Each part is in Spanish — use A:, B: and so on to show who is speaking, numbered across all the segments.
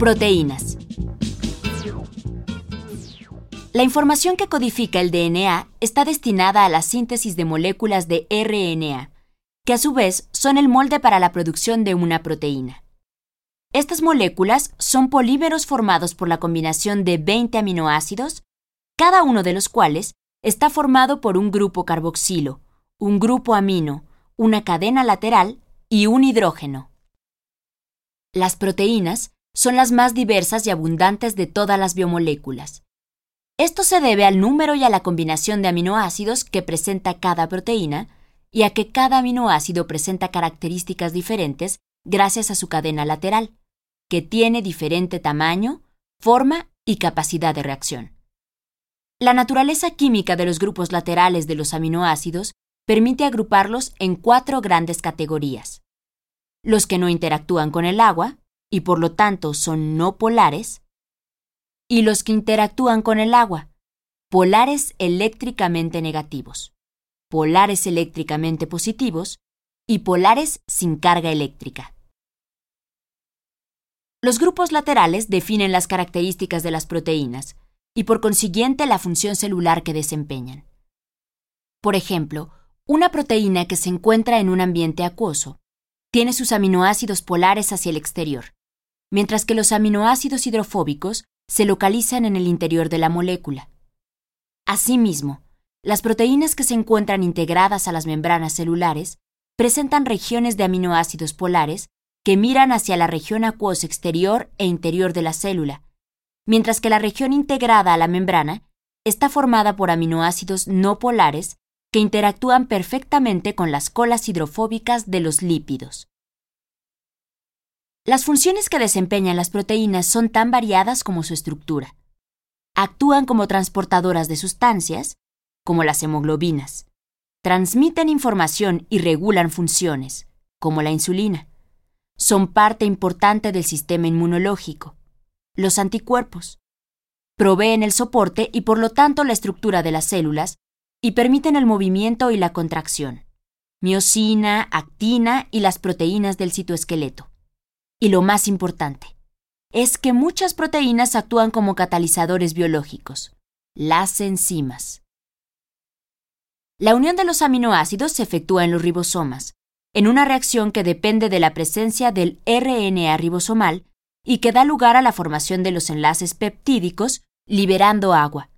A: Proteínas. La información que codifica el DNA está destinada a la síntesis de moléculas de RNA, que a su vez son el molde para la producción de una proteína. Estas moléculas son polímeros formados por la combinación de 20 aminoácidos, cada uno de los cuales está formado por un grupo carboxilo, un grupo amino, una cadena lateral y un hidrógeno. Las proteínas son las más diversas y abundantes de todas las biomoléculas. Esto se debe al número y a la combinación de aminoácidos que presenta cada proteína y a que cada aminoácido presenta características diferentes gracias a su cadena lateral, que tiene diferente tamaño, forma y capacidad de reacción. La naturaleza química de los grupos laterales de los aminoácidos permite agruparlos en cuatro grandes categorías. Los que no interactúan con el agua, y por lo tanto son no polares, y los que interactúan con el agua, polares eléctricamente negativos, polares eléctricamente positivos y polares sin carga eléctrica. Los grupos laterales definen las características de las proteínas, y por consiguiente la función celular que desempeñan. Por ejemplo, una proteína que se encuentra en un ambiente acuoso tiene sus aminoácidos polares hacia el exterior, mientras que los aminoácidos hidrofóbicos se localizan en el interior de la molécula. Asimismo, las proteínas que se encuentran integradas a las membranas celulares presentan regiones de aminoácidos polares que miran hacia la región acuosa exterior e interior de la célula, mientras que la región integrada a la membrana está formada por aminoácidos no polares que interactúan perfectamente con las colas hidrofóbicas de los lípidos. Las funciones que desempeñan las proteínas son tan variadas como su estructura. Actúan como transportadoras de sustancias, como las hemoglobinas. Transmiten información y regulan funciones, como la insulina. Son parte importante del sistema inmunológico los anticuerpos. Proveen el soporte y por lo tanto la estructura de las células y permiten el movimiento y la contracción. Miosina, actina y las proteínas del citoesqueleto. Y lo más importante, es que muchas proteínas actúan como catalizadores biológicos, las enzimas. La unión de los aminoácidos se efectúa en los ribosomas, en una reacción que depende de la presencia del RNA ribosomal y que da lugar a la formación de los enlaces peptídicos liberando agua.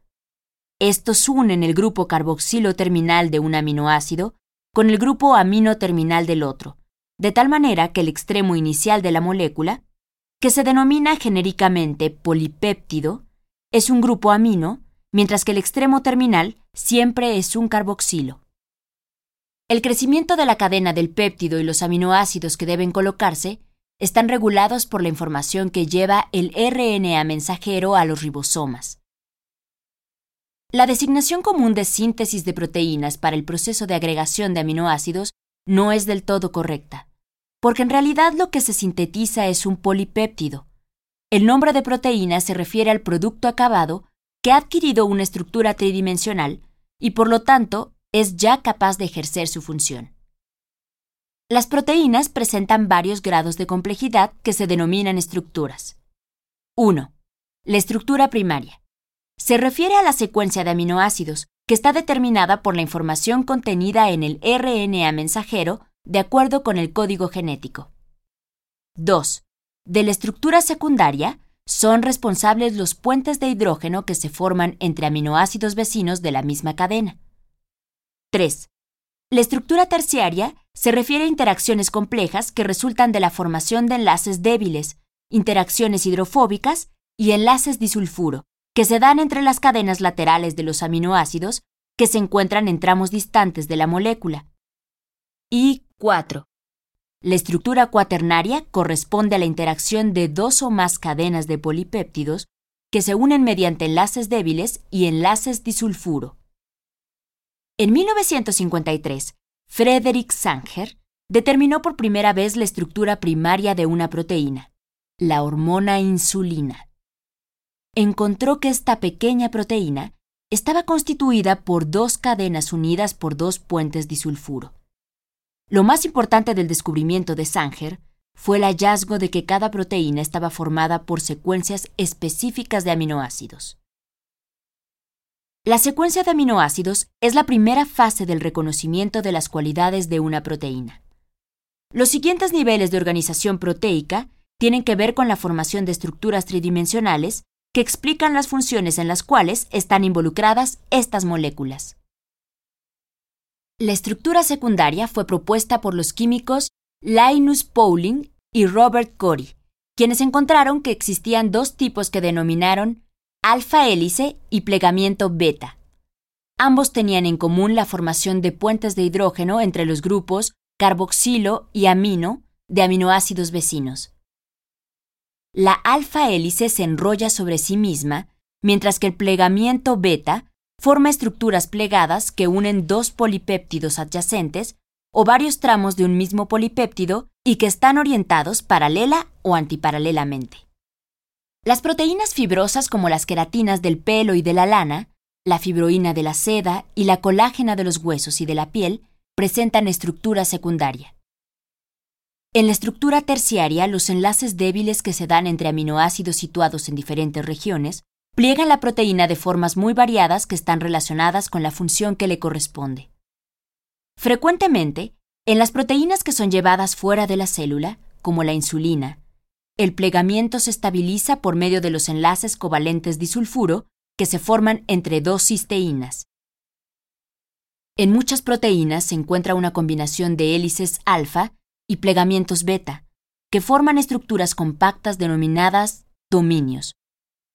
A: Estos unen el grupo carboxilo terminal de un aminoácido con el grupo amino terminal del otro, de tal manera que el extremo inicial de la molécula, que se denomina genéricamente polipéptido, es un grupo amino, mientras que el extremo terminal siempre es un carboxilo. El crecimiento de la cadena del péptido y los aminoácidos que deben colocarse están regulados por la información que lleva el RNA mensajero a los ribosomas. La designación común de síntesis de proteínas para el proceso de agregación de aminoácidos no es del todo correcta, porque en realidad lo que se sintetiza es un polipéptido. El nombre de proteína se refiere al producto acabado que ha adquirido una estructura tridimensional y por lo tanto es ya capaz de ejercer su función. Las proteínas presentan varios grados de complejidad que se denominan estructuras. 1. La estructura primaria. Se refiere a la secuencia de aminoácidos, que está determinada por la información contenida en el RNA mensajero de acuerdo con el código genético. 2. De la estructura secundaria son responsables los puentes de hidrógeno que se forman entre aminoácidos vecinos de la misma cadena. 3. La estructura terciaria se refiere a interacciones complejas que resultan de la formación de enlaces débiles, interacciones hidrofóbicas y enlaces disulfuro, que se dan entre las cadenas laterales de los aminoácidos que se encuentran en tramos distantes de la molécula. Y 4. La estructura cuaternaria corresponde a la interacción de dos o más cadenas de polipéptidos que se unen mediante enlaces débiles y enlaces disulfuro. En 1953, Frederick Sanger determinó por primera vez la estructura primaria de una proteína, la hormona insulina. Encontró que esta pequeña proteína estaba constituida por dos cadenas unidas por dos puentes disulfuro. Lo más importante del descubrimiento de Sanger fue el hallazgo de que cada proteína estaba formada por secuencias específicas de aminoácidos. La secuencia de aminoácidos es la primera fase del reconocimiento de las cualidades de una proteína. Los siguientes niveles de organización proteica tienen que ver con la formación de estructuras tridimensionales que explican las funciones en las cuales están involucradas estas moléculas. La estructura secundaria fue propuesta por los químicos Linus Pauling y Robert Corey, quienes encontraron que existían dos tipos que denominaron alfa hélice y plegamiento beta. Ambos tenían en común la formación de puentes de hidrógeno entre los grupos carboxilo y amino de aminoácidos vecinos. La alfa hélice se enrolla sobre sí misma, mientras que el plegamiento beta forma estructuras plegadas que unen dos polipéptidos adyacentes o varios tramos de un mismo polipéptido y que están orientados paralela o antiparalelamente. Las proteínas fibrosas como las queratinas del pelo y de la lana, la fibroína de la seda y la colágena de los huesos y de la piel presentan estructura secundaria. En la estructura terciaria, los enlaces débiles que se dan entre aminoácidos situados en diferentes regiones pliegan la proteína de formas muy variadas que están relacionadas con la función que le corresponde. Frecuentemente, en las proteínas que son llevadas fuera de la célula, como la insulina, el plegamiento se estabiliza por medio de los enlaces covalentes disulfuro que se forman entre dos cisteínas. En muchas proteínas se encuentra una combinación de hélices alfa y plegamientos beta, que forman estructuras compactas denominadas dominios,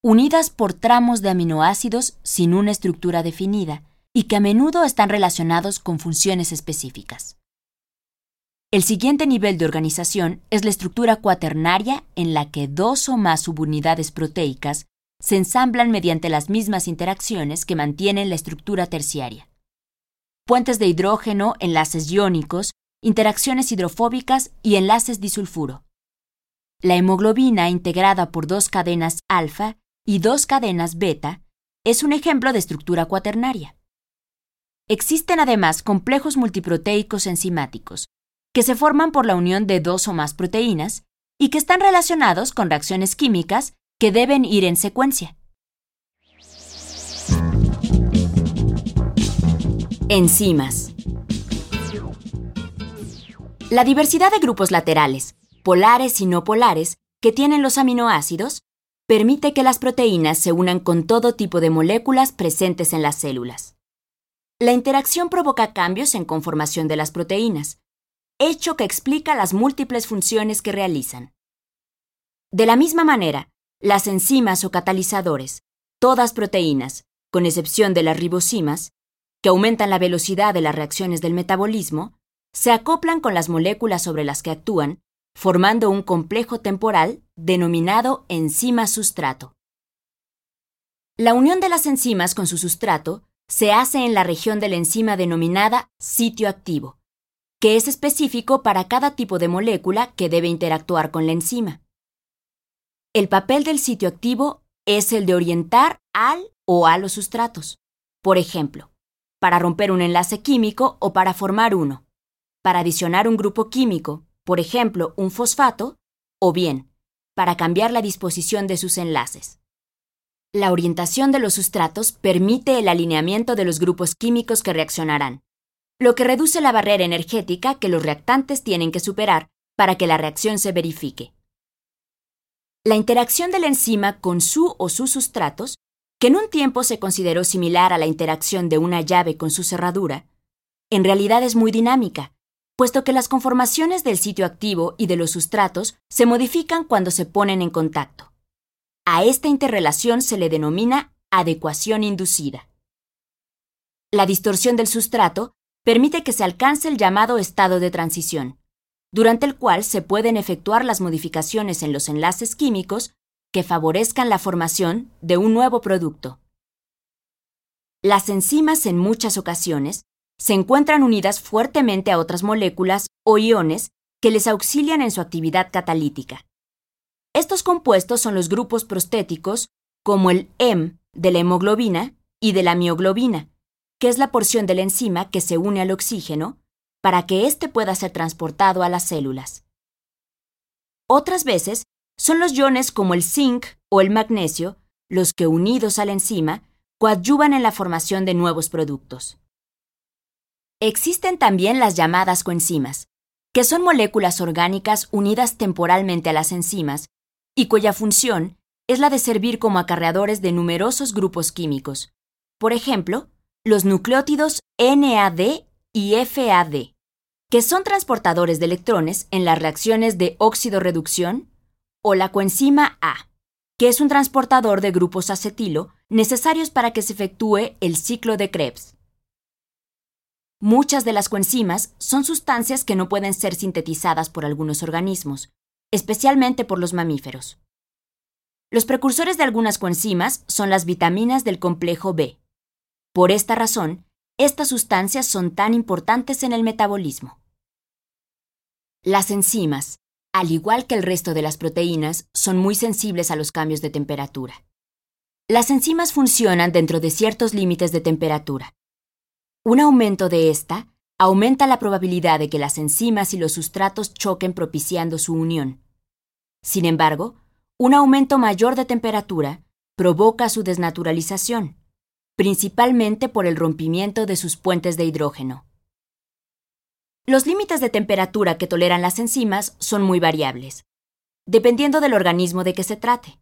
A: unidas por tramos de aminoácidos sin una estructura definida y que a menudo están relacionados con funciones específicas. El siguiente nivel de organización es la estructura cuaternaria en la que dos o más subunidades proteicas se ensamblan mediante las mismas interacciones que mantienen la estructura terciaria. Puentes de hidrógeno, enlaces iónicos interacciones hidrofóbicas y enlaces disulfuro. La hemoglobina integrada por dos cadenas alfa y dos cadenas beta es un ejemplo de estructura cuaternaria. Existen además complejos multiproteicos enzimáticos, que se forman por la unión de dos o más proteínas y que están relacionados con reacciones químicas que deben ir en secuencia. Enzimas. La diversidad de grupos laterales, polares y no polares, que tienen los aminoácidos, permite que las proteínas se unan con todo tipo de moléculas presentes en las células. La interacción provoca cambios en conformación de las proteínas, hecho que explica las múltiples funciones que realizan. De la misma manera, las enzimas o catalizadores, todas proteínas, con excepción de las ribosimas, que aumentan la velocidad de las reacciones del metabolismo, se acoplan con las moléculas sobre las que actúan, formando un complejo temporal denominado enzima sustrato. La unión de las enzimas con su sustrato se hace en la región de la enzima denominada sitio activo, que es específico para cada tipo de molécula que debe interactuar con la enzima. El papel del sitio activo es el de orientar al o a los sustratos, por ejemplo, para romper un enlace químico o para formar uno para adicionar un grupo químico, por ejemplo, un fosfato, o bien, para cambiar la disposición de sus enlaces. La orientación de los sustratos permite el alineamiento de los grupos químicos que reaccionarán, lo que reduce la barrera energética que los reactantes tienen que superar para que la reacción se verifique. La interacción de la enzima con su o sus sustratos, que en un tiempo se consideró similar a la interacción de una llave con su cerradura, en realidad es muy dinámica puesto que las conformaciones del sitio activo y de los sustratos se modifican cuando se ponen en contacto. A esta interrelación se le denomina adecuación inducida. La distorsión del sustrato permite que se alcance el llamado estado de transición, durante el cual se pueden efectuar las modificaciones en los enlaces químicos que favorezcan la formación de un nuevo producto. Las enzimas en muchas ocasiones se encuentran unidas fuertemente a otras moléculas o iones que les auxilian en su actividad catalítica. Estos compuestos son los grupos prostéticos como el M de la hemoglobina y de la mioglobina, que es la porción de la enzima que se une al oxígeno para que éste pueda ser transportado a las células. Otras veces son los iones como el zinc o el magnesio los que unidos a la enzima coadyuvan en la formación de nuevos productos. Existen también las llamadas coenzimas, que son moléculas orgánicas unidas temporalmente a las enzimas y cuya función es la de servir como acarreadores de numerosos grupos químicos. Por ejemplo, los nucleótidos NAD y FAD, que son transportadores de electrones en las reacciones de óxido-reducción, o la coenzima A, que es un transportador de grupos acetilo necesarios para que se efectúe el ciclo de Krebs. Muchas de las coenzimas son sustancias que no pueden ser sintetizadas por algunos organismos, especialmente por los mamíferos. Los precursores de algunas coenzimas son las vitaminas del complejo B. Por esta razón, estas sustancias son tan importantes en el metabolismo. Las enzimas, al igual que el resto de las proteínas, son muy sensibles a los cambios de temperatura. Las enzimas funcionan dentro de ciertos límites de temperatura. Un aumento de esta aumenta la probabilidad de que las enzimas y los sustratos choquen propiciando su unión. Sin embargo, un aumento mayor de temperatura provoca su desnaturalización, principalmente por el rompimiento de sus puentes de hidrógeno. Los límites de temperatura que toleran las enzimas son muy variables, dependiendo del organismo de que se trate.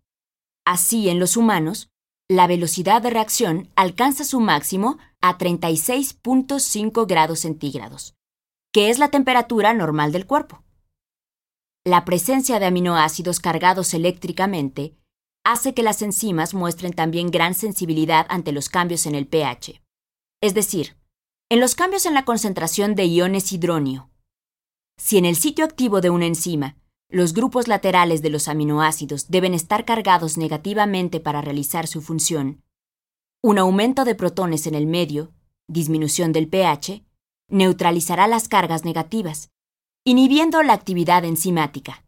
A: Así, en los humanos, la velocidad de reacción alcanza su máximo a 36.5 grados centígrados, que es la temperatura normal del cuerpo. La presencia de aminoácidos cargados eléctricamente hace que las enzimas muestren también gran sensibilidad ante los cambios en el pH. Es decir, en los cambios en la concentración de iones hidronio. Si en el sitio activo de una enzima los grupos laterales de los aminoácidos deben estar cargados negativamente para realizar su función, un aumento de protones en el medio, disminución del pH, neutralizará las cargas negativas, inhibiendo la actividad enzimática.